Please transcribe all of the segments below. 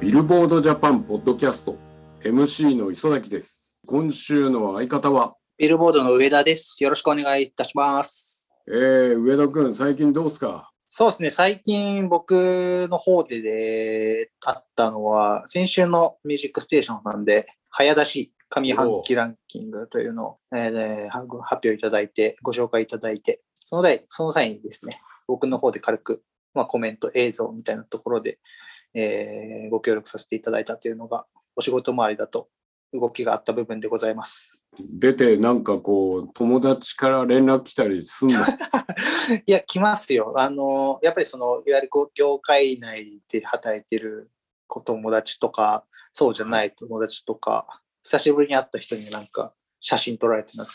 ビルボードジャパンポッドキャスト MC の磯崎です。今週の相方は、ビルボードの上田です。よろしくお願いいたします。えー、上田くん、最近どうすか？そうですね、最近僕の方でであったのは、先週のミュージックステーションなんで、早出し上半期ランキングというのを、えーで発表いただいて、ご紹介いただいて、その際その際にですね、僕の方で軽く、まあ、コメント、映像みたいなところで、えーご協力させていただいたというのが、お仕事周りだと動きがあった部分でございます。出てなんかこう、友達から連絡来たりすんの？いや、来ますよ。あの、やっぱりその、いわゆる業界内で働いてるお友達とか、そうじゃない友達とか、久しぶりに会った人になんか写真撮られて、なんか、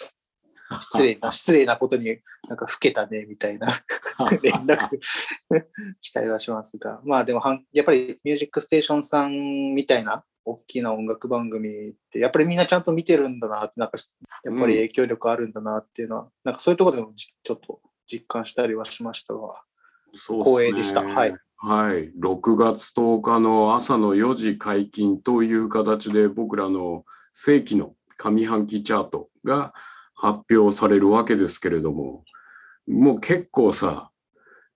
失礼な、失礼なことになんか老けたね、みたいな 連絡 来たりはしますが、まあでもはん、やっぱりミュージックステーションさんみたいな大きな音楽番組って、やっぱりみんなちゃんと見てるんだなって、なんか、やっぱり影響力あるんだなっていうのは、なんかそういうところでもじちょっと実感したりはしましたが、ね光栄でしたはい。はい。6月10日の朝の4時解禁という形で僕らの正規の上半期チャートが発表されるわけですけれども、もう結構さ、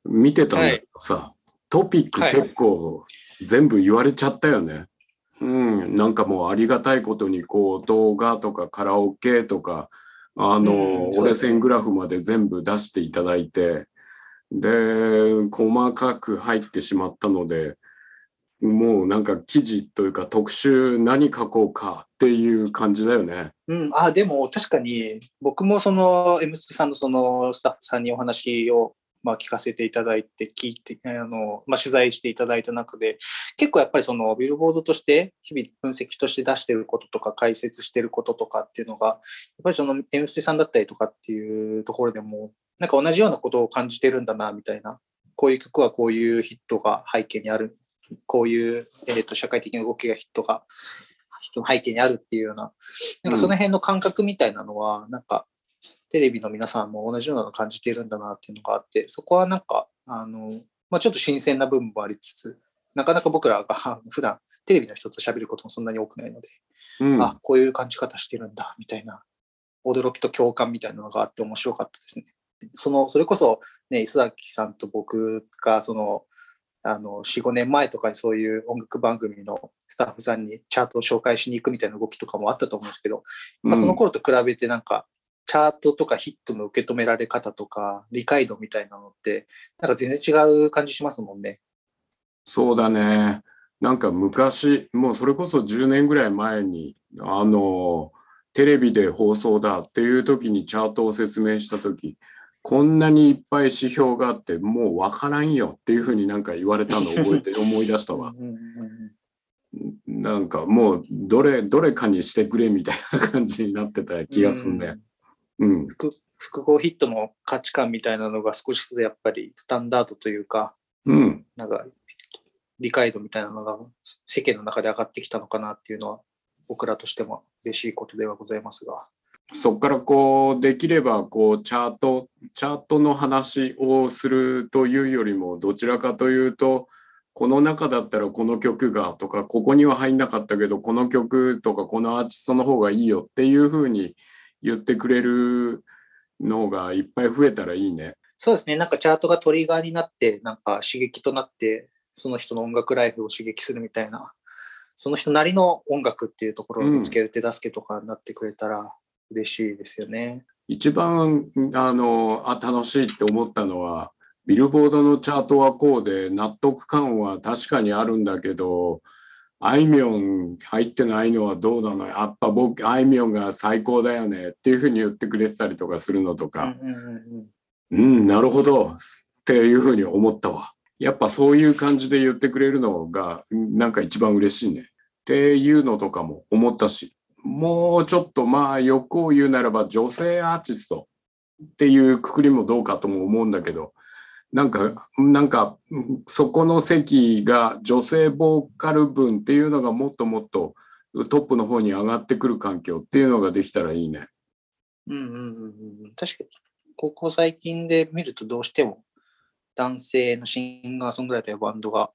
見てたんだけどさ、トピックはい。結構全部言われちゃったよね。うん、なんかもうありがたいことにこう動画とかカラオケとかあの、折れ線グラフまで全部出していただいてで細かく入ってしまったのでもうなんか記事というか特集何書こうかっていう感じだよね。うん、あ、でも確かに僕もその M ステさんのそのスタッフさんにお話をまあ聞かせていただいて聞いて、あの、まあ取材していただいた中で、結構やっぱりそのビルボードとして日々分析として出してることとか解説してることとかっていうのが、やっぱりその M ステさんだったりとかっていうところでも、なんか同じようなことを感じてるんだな、みたいな。こういう曲はこういうヒットが背景にある。こういう、えー、と社会的な動きがヒットが、人の背景にあるっていうような、なんかその辺の感覚みたいなのは、なんかテレビの皆さんも同じようなのを感じているんだなっていうのがあって、そこはなんか、あの、まあ、ちょっと新鮮な部分もありつつ、なかなか僕らが 普段テレビの人と喋ることもそんなに多くないので、うん、あ、こういう感じ方してるんだ、みたいな、驚きと共感みたいなのがあって面白かったですね。その、それこそ、ね、磯崎さんと僕が、その、あの、4、5年前とかにそういう音楽番組のスタッフさんにチャートを紹介しに行くみたいな動きとかもあったと思うんですけど、まあ、その頃と比べてなんか、チャートとかヒットの受け止められ方とか、理解度みたいなのって、なんか全然違う感じしますもんね。そうだね。なんか昔、もうそれこそ10年ぐらい前に、あの、テレビで放送だっていう時にチャートを説明した時、こんなにいっぱい指標があって、もうわからんよっていうふうになんか言われたのを覚えて思い出したわ。なんかもうどれ、どれかにしてくれみたいな感じになってた気がするね。うん。複複合ヒットの価値観みたいなのが少しずつやっぱりスタンダードというか、うん。なんか理解度みたいなのが世間の中で上がってきたのかなっていうのは僕らとしても嬉しいことではございますが。そこからこうできればこうチャートチャートの話をするというよりもどちらかというとこの中だったらこの曲がとかここには入んなかったけどこの曲とかこのアーティストの方がいいよっていうふうに言ってくれるのがいっぱい増えたらいいね。そうですね、なんかチャートがトリガーになって、なんか刺激となって、その人の音楽ライフを刺激するみたいな、その人なりの音楽っていうところを見つける手助けとかになってくれたら嬉しいですよね。一番あのあ楽しいって思ったのはビルボードのチャートはこうで納得感は確かにあるんだけどあいみょん入ってないのはどうなの？やっぱ僕あいみょんが最高だよねっていうふうに言ってくれてたりとかするのとうんか、うんうんうん。うん、なるほどっていうふうに思ったわ。やっぱそういう感じで言ってくれるのがうんなんか一番嬉しいね。っていうのとかも思ったしもうちょっとまあ欲を言うならば女性アーティストっていうくくりもどうかとも思うんだけどなんかなんかそこの席が女性ボーカル分っていうのがもっともっとトップの方に上がってくる環境っていうのができたらいいね。うんうんうん確かに、ここ最近で見るとどうしても男性のシンガーソングライターやバンドが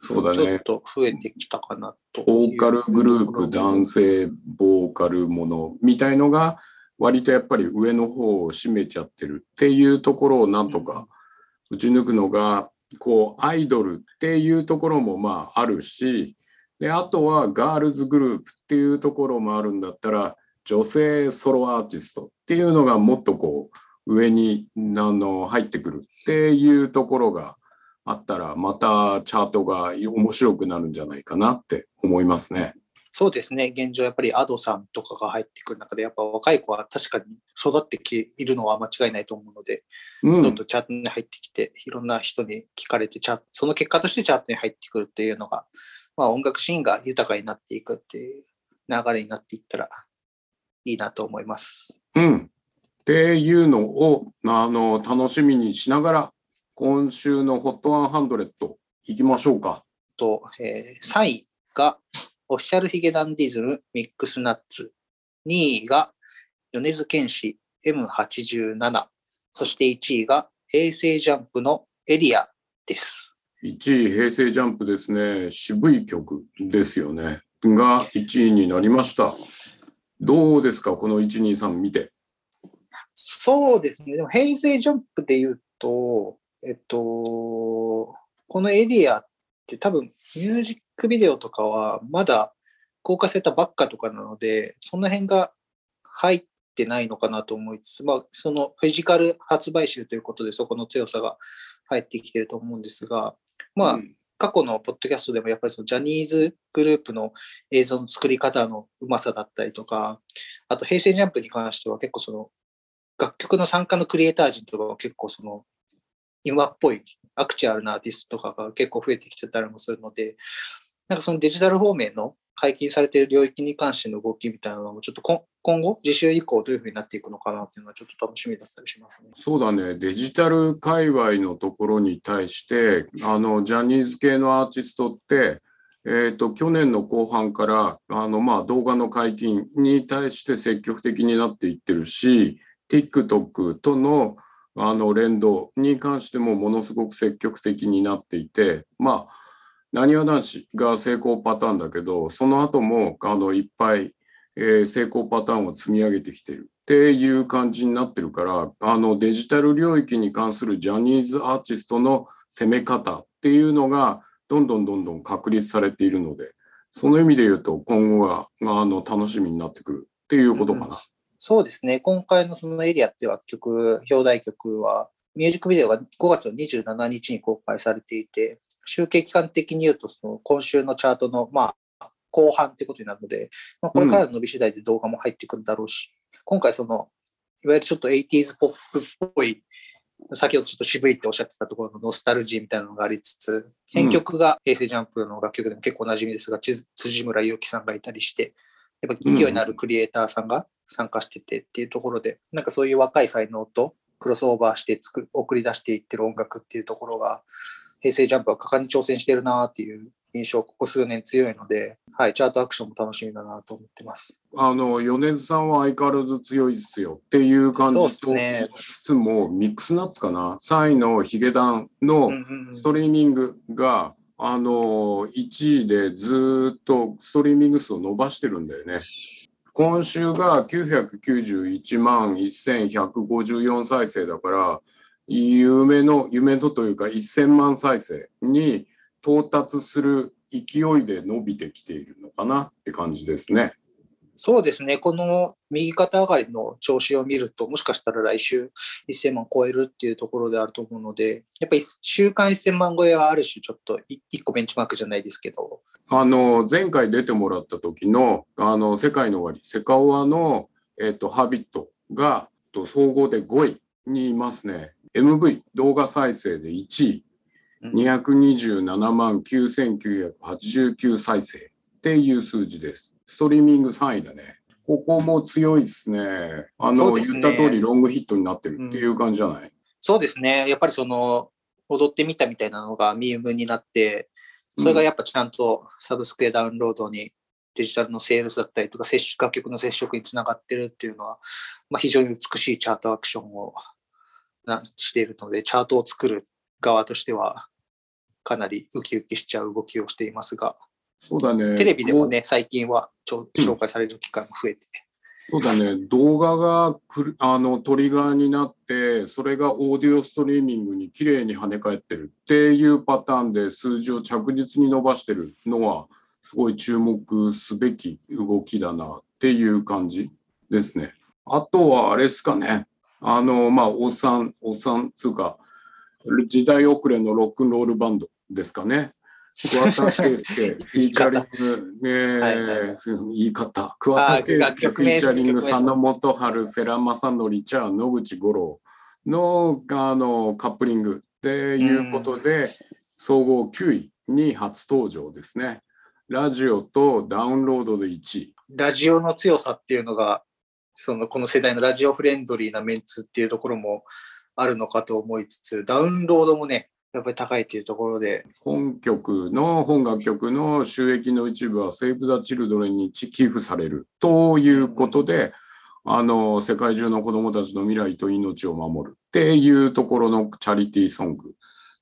そうだね。と増えてきたかなと。ボーカルグループ、男性ボーカルものみたいのが、割とやっぱり上の方を占めちゃってるっていうところをなんとか打ち抜くのが、こう、アイドルっていうところもまああるし、で、あとはガールズグループっていうところもあるんだったら、女性ソロアーティストっていうのがもっとこう、上にあの入ってくるっていうところがあったら、またチャートが面白くなるんじゃないかなって思いますね。そうですね、現状やっぱり Ado さんとかが入ってくる中で、やっぱ若い子は確かに育ってきているのは間違いないと思うので、うんどんどんチャートに入ってきて、いろんな人に聞かれてその結果としてチャートに入ってくるっていうのが、まあ、音楽シーンが豊かになっていくっていう流れになっていったらいいなと思います。うん。っていうのをあの楽しみにしながら、今週の HOT100 いきましょうか。と、えー3位がオフィシャルヒゲダンディズムミックスナッツ。2位が米津玄師 M87。そして1位が平成ジャンプのエリアです。1位、平成ジャンプですね。渋い曲ですよね。が1位になりました。どうですか、この1、2、3見て。そうですね。でも平成ジャンプで言うと、えっと、このエリアって多分ミュージックビデオとかはまだ公開されたばっかとかなので、その辺が入ってないのかなと思いつつ、まあ、そのフィジカル発売集ということで、そこの強さが入ってきてると思うんですが、まあ、うん。過去のポッドキャストでもやっぱりそのジャニーズグループの映像の作り方のうまさだったりとか、あと平成ジャンプに関しては結構その楽曲の参加のクリエイター陣とかは結構その今っぽいアクチュアルなアーティストとかが結構増えてきてたりもするので、なんかそのデジタル方面の解禁されている領域に関しての動きみたいなのもちょっと今今後、次週以降どういうふうになっていくのかなっていうのはちょっと楽しみだったりしますね。そうだね、デジタル界隈のところに対して、あのジャニーズ系のアーティストって、えー、と去年の後半からあの、まあ、動画の解禁に対して積極的になっていってるし、TikTok とのあの連動に関してもものすごく積極的になっていて、まあ、なにわ男子が成功パターンだけど、その後もあのいっぱい、えー成功パターンを積み上げてきてるっていう感じになってるから、あのデジタル領域に関するジャニーズアーティストの攻め方っていうのが、どんどんどんどん確立されているので、その意味で言うと、今後があの楽しみになってくるっていうことかな。うんそうですね。今回のそのエリアっていう楽曲、表題曲は、ミュージックビデオが5月の27日に公開されていて、集計期間的に言うと、その今週のチャートの、まあ、後半ってことになるので、まあ、これからの伸び次第で動画も入ってくるだろうし、今回その、いわゆるちょっと 80s ポップっぽい、先ほどちょっと渋いっておっしゃってたところのノスタルジーみたいなのがありつつ、編曲が平成ジャンプの楽曲でも結構おなじみですが、ち辻村祐樹さんがいたりして、やっぱ勢いのあるクリエイターさんが参加しててっていうところで、なんかそういう若い才能とクロスオーバーして作る送り出していってる音楽っていうところが、平成ジャンプは果敢に挑戦してるなっていう印象、ここ数年強いので、はい、チャートアクションも楽しみだなと思ってます。あの米津さんは相変わらず強いですよっていう感じとすね。言いつつも、ミックスナッツかな、3位のヒゲダンのうんうんうん。ストリーミングが、あの1位でずっとストリーミング数を伸ばしてるんだよね。今週が991万1154再生だから、夢の、夢のというか1000万再生に到達する勢いで伸びてきているのかなって感じですね。そうですね、この右肩上がりの調子を見ると、もしかしたら来週1000万超えるっていうところであると思うので、やっぱり週間1000万超えはある種、ちょっとい一個ベンチマークじゃないですけど、あの前回出てもらった時のあの世界の終わりセカオワの、えっとハビットがと総合で5位にいますね。MV 動画再生で1位。うん。227万9989再生っていう数字ですストリーミング3位だね。ここも強いですね。あのね。言った通りロングヒットになってるっていう感じじゃない、そうですね、やっぱりその踊ってみたみたいなのがミームになって、それがやっぱちゃんとサブスクやダウンロードにデジタルのセールスだったりとか、接触楽曲の接触につながってるっていうのは、まあ、非常に美しいチャートアクションをなしているので、チャートを作る側としては、かなりウキウキしちゃう動きをしていますが、そうだね。テレビでもね、最近はちょ紹介される機会も増えて、そうだね。動画がくるあのトリガーになって、それがオーディオストリーミングに綺麗に跳ね返ってるっていうパターンで数字を着実に伸ばしてるのは、すごい注目すべき動きだなっていう感じですね。あとはあれですかね。あの、まあ、おっさん、おっさんつうか、時代遅れのロックンロールバンドですかね。桑田佳祐、フィーチャリング、ねはいはい。は言い方、桑田佳楽祐、フィーチャリング、佐野元春、世良正則、チャー、野口五郎のあのカップリングっていうことで、総合9位に初登場ですね。ラジオとダウンロードで1位。ラジオの強さっていうのが、そのこの世代のラジオフレンドリーなメンツっていうところもあるのかと思いつつ、ダウンロードもね、やっぱり高いっていうところで、本曲の本楽曲の収益の一部はセーブ・ザ・チルドレンに寄付されるということで、あの世界中の子どもたちの未来と命を守るっていうところのチャリティーソング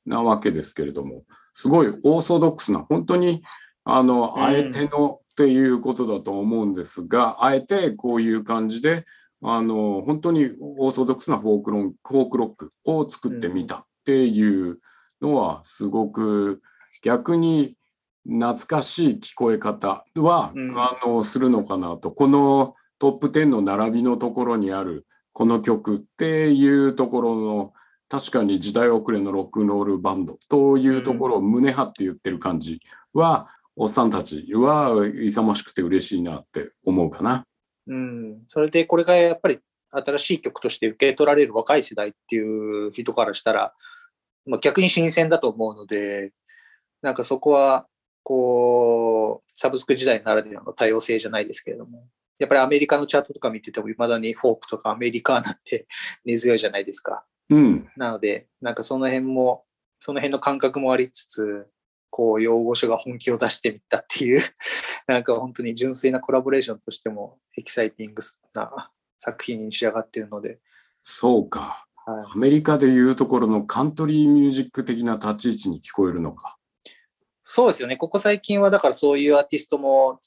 なわけですけれどもすごいオーソドックスな本当にあの、うん。あえてのっていうことだと思うんですがあえてこういう感じであの本当にオーソドックスなフォークロンフォークロックを作ってみたっていうのはすごく逆に懐かしい聞こえ方は、うん。あのするのかなと。このトップ10の並びのところにあるこの曲っていうところの確かに時代遅れのロックンロールバンドというところを胸張って言ってる感じは、おっさんたちは勇ましくて嬉しいなって思うかな。うん、それでこれがやっぱり新しい曲として受け取られる若い世代っていう人からしたら、まあ、逆に新鮮だと思うので、なんかそこは、こう、サブスク時代ならではの多様性じゃないですけれども、やっぱりアメリカのチャートとか見てても、いまだにフォークとかアメリカーナって 根強いじゃないですか。うん、なので、なんかその辺も、その辺の感覚もありつつ、こう、用語書が本気を出してみたっていう、なんか本当に純粋なコラボレーションとしてもエキサイティングな作品に仕上がっているので、そうか。はアメリカでいうところのカントリーミュージック的な立ち位置に聞こえるのか？い、そうですよね。ここ最近はだからそういうアーティストも、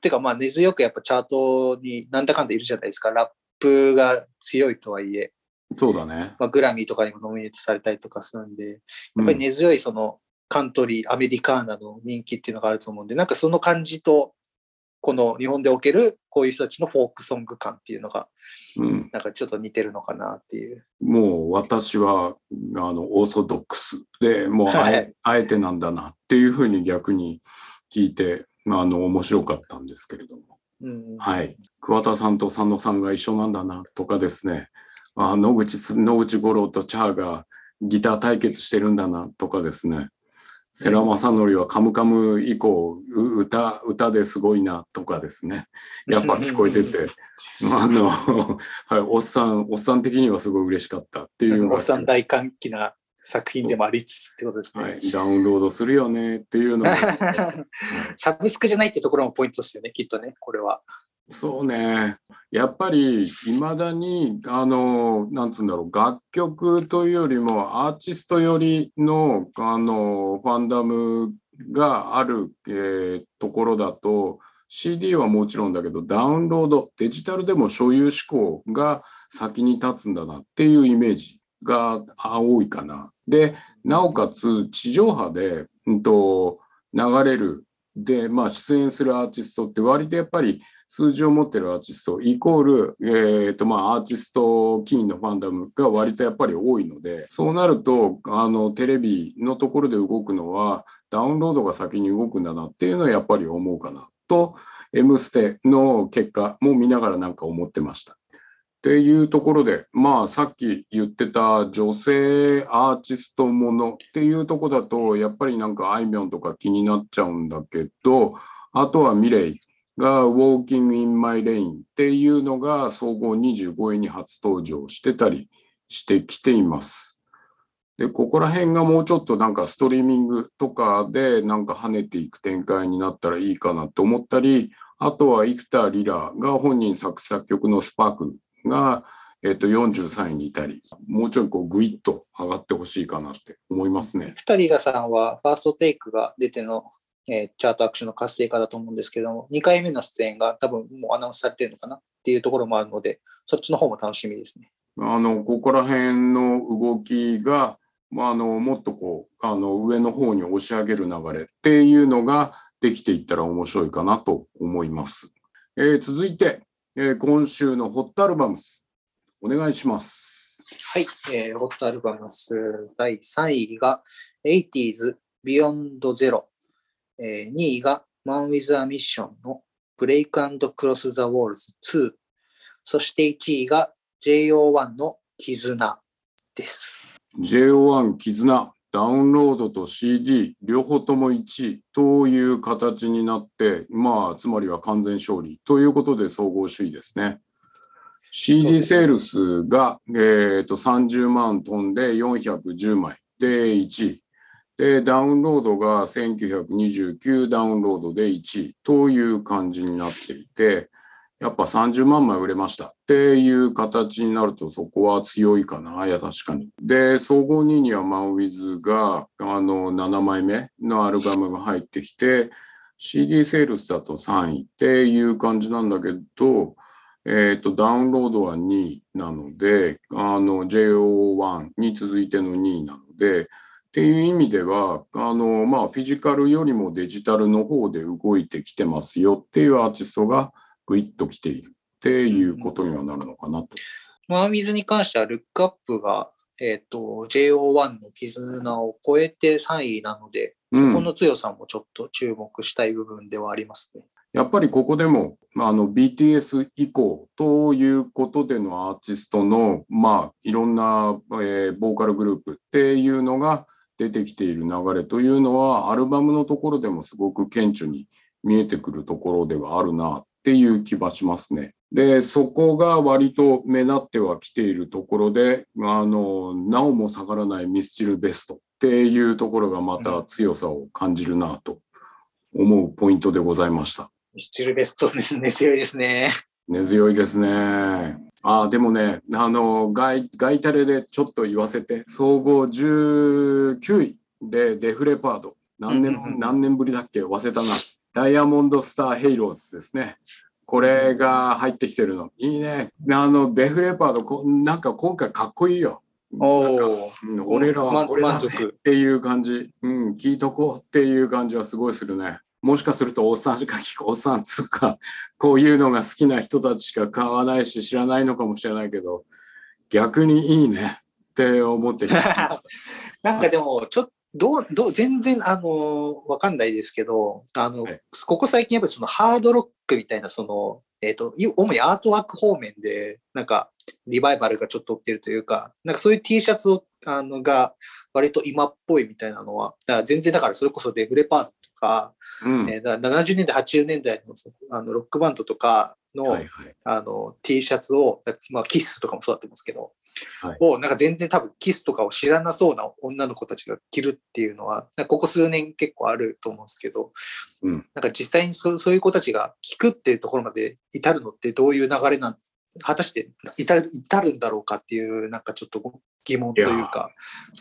てかまあ根強くやっぱチャートになんだかんだいるじゃないですか。ラップが強いとはいえ、そうだね。まあ、グラミーとかにもノミネートされたりとかするんで、うんやっぱり根強いそのカントリー、アメリカーナの人気っていうのがあると思うんで、なんかその感じと、この日本でおけるこういう人たちのフォークソング感っていうのが、うん、なんかちょっと似てるのかなっていう。もう私はあのオーソドックスでもうあえ,、はい。あえてなんだなっていうふうに逆に聞いてあの面白かったんですけれども、うん、はい、桑田さんと佐野さんが一緒なんだなとかですね。あ野口す野口五郎とチャーがギター対決してるんだなとかですね世良正則は「カムカム」以降う歌歌ですごいなとかですね。やっぱ聞こえてて。あの、はい、おっさんおっさん的にはすごい嬉しかったっていうおっさん大歓喜な作品でもありつつってことですね。はい、ダウンロードするよねっていうのが。サブスクじゃないってところもポイントですよね、きっとね、これは。そうねやっぱりいまだにあのなんつうんだろう楽曲というよりもアーティスト寄りのあのファンダムがある、えーところだと CD はもちろんだけどダウンロードデジタルでも所有志向が先に立つんだなっていうイメージが多いかな。でなおかつ地上波で、うん、と流れるで、まあ、出演するアーティストって割とやっぱり数字を持ってるアーティストイコール、えーとまあ、アーティスト起因のファンダムが割とやっぱり多いのでそうなるとあのテレビのところで動くのはダウンロードが先に動くんだなっていうのはやっぱり思うかなと「M ステ」の結果も見ながらなんか思ってました。っていうところでまあさっき言ってた女性アーティストものっていうとこだとやっぱりなんかあいみょんとか気になっちゃうんだけどあとはミレイが Walking in My Lane っていうのが総合25位に初登場してたりしてきています。で、ここら辺がもうちょっとなんかストリーミングとかでなんか跳ねていく展開になったらいいかなと思ったり、あとは生田リラが本人作詞作曲のスパークルがえっと、43位にいたり、もうちょいこうグイッと上がってほしいかなって思いますね。二人がさんはファーストテイクが出ての、えーチャートアクションの活性化だと思うんですけども、2回目の出演が多分もうアナウンスされてるのかな？っていうところもあるので、そっちの方も楽しみですね。あの、ここら辺の動きが、まあ、あの、もっとこう、あの、上の方に押し上げる流れっていうのができていったら面白いかなと思います。えー続いて、えー今週のホットアルバムス、お願いします。はい、えーホットアルバムス第3位が 80s Beyond Zero、えー2位が Man with a Mission の Break and Cross the Walls 2、そして1位が JO1 の絆です。JO1 絆、ダウンロードと CD、両方とも1位という形になって、まあ、つまりは完全勝利ということで総合首位ですね。CD セールスが、えー、と30万飛んで410枚で1位。で、ダウンロードが1929ダウンロードで1位という感じになっていて、やっぱ30万枚売れましたっていう形になるとそこは強いかな。いや、確かに。で、総合2位にはマウィズがあの7枚目のアルバムが入ってきて、CD セールスだと3位っていう感じなんだけど、えっ、と、ダウンロードは2位なので、あの、JO1 に続いての2位なので、っていう意味では、あの、まあ、フィジカルよりもデジタルの方で動いてきてますよっていうアーティストがグイッと来ているっていうことにはなるのかなと。マンウィズに関しては、ルックアップが、えっ、と、JO1 の絆を超えて3位なので、そこの強さもちょっと注目したい部分ではありますね。やっぱりここでも、まあ、あの BTS 以降ということでのアーティストの、まあ、いろんな、えーボーカルグループっていうのが出てきている流れというのは、アルバムのところでもすごく顕著に見えてくるところではあるなっていう気はしますね。で、そこが割と目立ってはきているところで、あの、なおも下がらないミスチルベストっていうところがまた強さを感じるなと思うポイントでございました。ミスチルベストね、強いですね。根強いですね。ああ、でもね、あの、ガイ、ガイタレでちょっと言わせて、総合19位でデフレパード。何年、うんうんうん何年ぶりだっけ？忘れたな。ダイヤモンドスターヘイローズですね。これが入ってきてるの。いいね。あの、デフレパード、こなんか今回かっこいいよ。おお。うん俺らはこれだっていう感じ、うん、聞いとこうっていう感じはすごいするね。もしかするとおっさんしか聞く、おっさんつうか、こういうのが好きな人たちしか買わないし知らないのかもしれないけど、逆にいいねって思って なんかでも、ちょっと、どう、どう、全然、あの、わかんないですけど、あの、はいここ最近やっぱりそのハードロックみたいな、その、えっ、と、い主にアートワーク方面で、なんか、リバイバルがちょっと起きてるというか、なんかそういう T シャツを、あの、が、割と今っぽいみたいなのは、だから全然だからそれこそデフレパートとか、うん。えーだから70年代、80年代のそあのロックバンドとかの、はいはい。あの T シャツを、だまあ、キスとかもそうだと思うんですけど、はいをなんか全然多分キスとかを知らなそうな女の子たちが着るっていうのは、ここ数年結構あると思うんですけど、うんなんか実際にそうそういう子たちが着くっていうところまで至るのってどういう流れなん果たして至る至るんだろうかっていう、なんかちょっと疑問というか、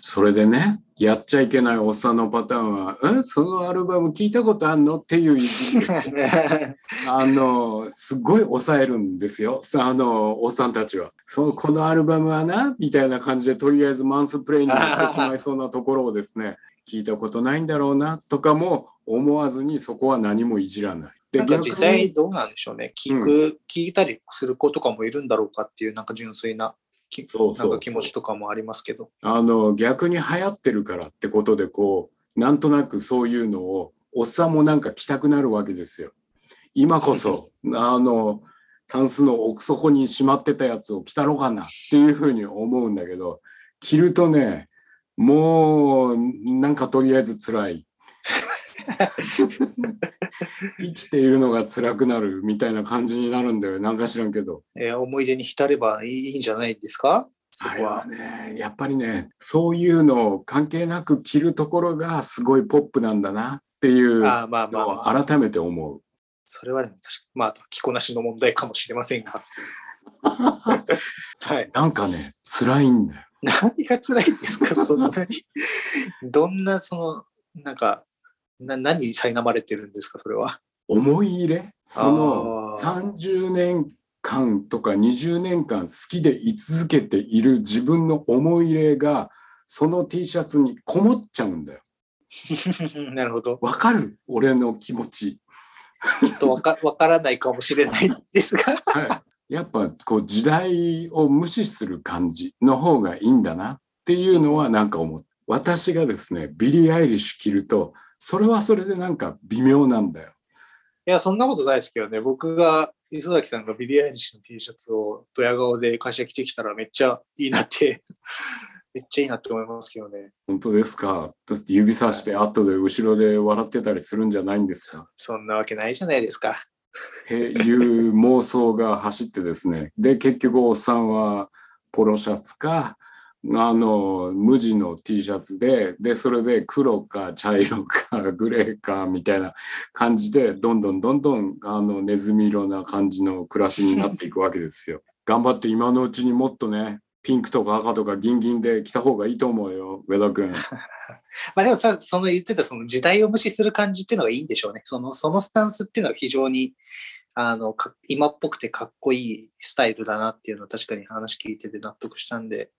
それでね、やっちゃいけないおっさんのパターンは、えそのアルバム聞いたことあんの？っていう あの、すごい抑えるんですよ。さあの、おっさんたちは。そう、このアルバムはな、みたいな感じで、とりあえずマンスプレイになってしまいそうなところをですね、聞いたことないんだろうな、とかも思わずに、そこは何もいじらない。でなんか実逆際にどうなんでしょうね。聞く、聞いたりする子とかもいるんだろうかっていう、なんか純粋ななんか気持ちとかもありますけど。あの、逆に流行ってるからってことで、こう、なんとなくそういうのを、おっさんもなんか着たくなるわけですよ。今こそ、あの、タンスの奥底にしまってたやつを着たろかなっていうふうに思うんだけど、着るとね、もう、なんかとりあえず辛い。生きているのが辛くなるみたいな感じになるんだよ。なんか知らんけど。えー思い出に浸ればいいんじゃないですか？そこはあれは。ね、やっぱりね、そういうのを関係なく着るところがすごいポップなんだなっていうああまあまあ、のまあ、を改めて思う。それはでも確かまあ、着こなしの問題かもしれませんが。はい。なんかね、辛いんだよ。何が辛いんですか、そんなに。どんな、その、なんか、な何に苛まれてるんですか、それは？思い入れ？そのあー30年間とか20年間好きで居続けている自分の思い入れがその T シャツにこもっちゃうんだよ。なるほど。わかる？俺の気持ち。ちょっとわかわからないかもしれないですが。はい、やっぱこう時代を無視する感じの方がいいんだなっていうのはなんか思う。私がですね、ビリー・アイリッシュ着ると、それはそれでなんか微妙なんだよ。いや、そんなことないですけどね。僕が、磯崎さんがビリー・アイリッシュの T シャツをドヤ顔で会社着てきたらめっちゃいいなって、めっちゃいいなって思いますけどね。本当ですか？だって指さして後で後ろで笑ってたりするんじゃないんですか？そんなわけないじゃないですか。っていう妄想が走ってですね。で、結局おっさんはポロシャツか、あの、無地の T シャツで、で、それで黒か茶色か グレーかみたいな感じで、どんどんどんどん、あの、ネズミ色な感じの暮らしになっていくわけですよ。頑張って今のうちにもっとね、ピンクとか赤とかギンギンで着た方がいいと思うよ、上田君。まあでもさ、その言ってたその時代を無視する感じっていうのがいいんでしょうね。その、そのスタンスっていうのは非常に、あの、か今っぽくてかっこいいスタイルだなっていうのは確かに話聞いてて納得したんで、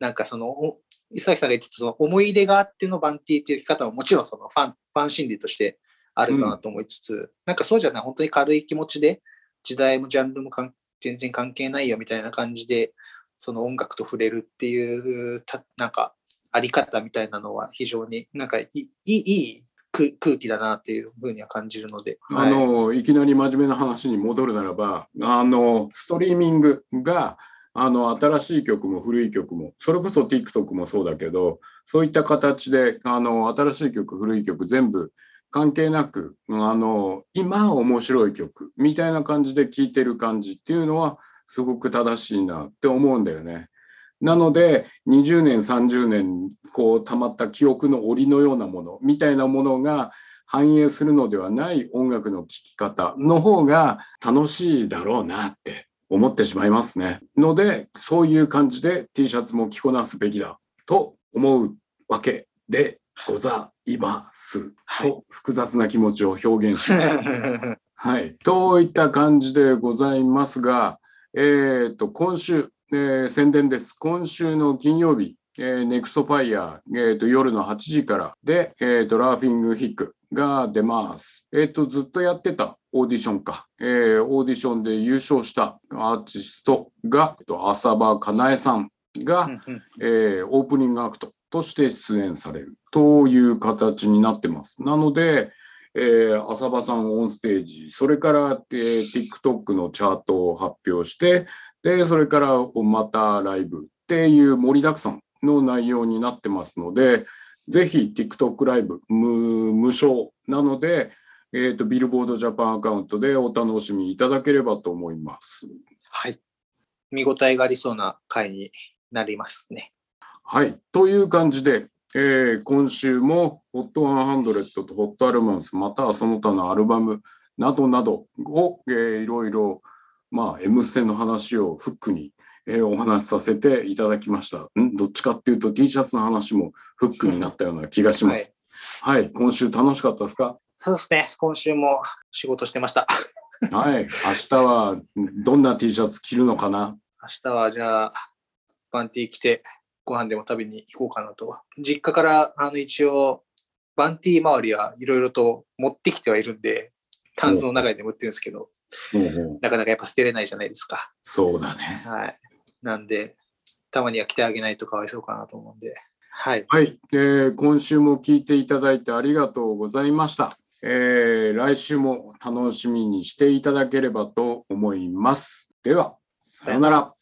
なんかその、お磯崎さんが言ってたその思い入れがあってのバンティーっていう生き方ももちろんそのファン、ファン心理としてあるかなと思いつつ、なんかそうじゃない、本当に軽い気持ちで、時代もジャンルもかん全然関係ないよみたいな感じで、その音楽と触れるっていう、たなんか、あり方みたいなのは非常になんかいい、いいいい空空気だなっていうふうには感じるので。あの、い、きなり真面目な話に戻るならば、あの、ストリーミングが、あの、新しい曲も古い曲も、それこそ TikTok もそうだけど、そういった形で、あの、新しい曲、古い曲、全部関係なく、あの、今面白い曲みたいな感じで聴いてる感じっていうのは、すごく正しいなって思うんだよね。なので、20年、30年、こう、溜まった記憶の檻のようなものみたいなものが、反映するのではない音楽の聴き方の方が楽しいだろうなって思ってしまいますね。ので、そういう感じで T シャツも着こなすべきだと思うわけでございます。はいと複雑な気持ちを表現します。はい。といった感じでございますが、えっ、と、今週、えー宣伝です。今週の金曜日、えー、ネクストファイヤー、えーと、夜の8時からで、えーと、ラーフィンヒックが出ます。えっ、と、ずっとやってたオーディションか、えーオーディションで優勝したアーティストが、えっと浅場かなえさんが、えーオープニングアクトとして出演される。という形になってます。なので、えー浅場さんオンステージ、それから、えー TikTok のチャートを発表して、で、それからまたライブっていう盛りだくさんの内容になってますので、ぜひ TikTok ライブ無無償なので、えーと、ビルボードジャパンアカウントでお楽しみいただければと思います。はい。見応えがありそうな回になりますね。はい。という感じで、えー今週も HOT100 と HOT アルバムス、またはその他のアルバムなどなどを、えーいろいろ、まあ、M ステの話をフックに、えーお話しさせていただきました。ん？どっちかっていうと T シャツの話もフックになったような気がしまはいす。はい。今週楽しかったですか？そうですね。今週も仕事してました。はい。明日はどんな T シャツ着るのかな？明日はじゃあ、バンティー来てご飯でも食べに行こうかなと。実家からあの一応、バンティー周りはいろいろと持ってきてはいるんで、タンスの中でも売ってるんですけど、なかなかやっぱ捨てれないじゃないですか。そうだね。はい。なんで、たまには来てあげないとかわいそうかなと思うんで。はい。はい、えー今週も聞いていただいてありがとうございました。えー来週も楽しみにしていただければと思います。では、さようなら。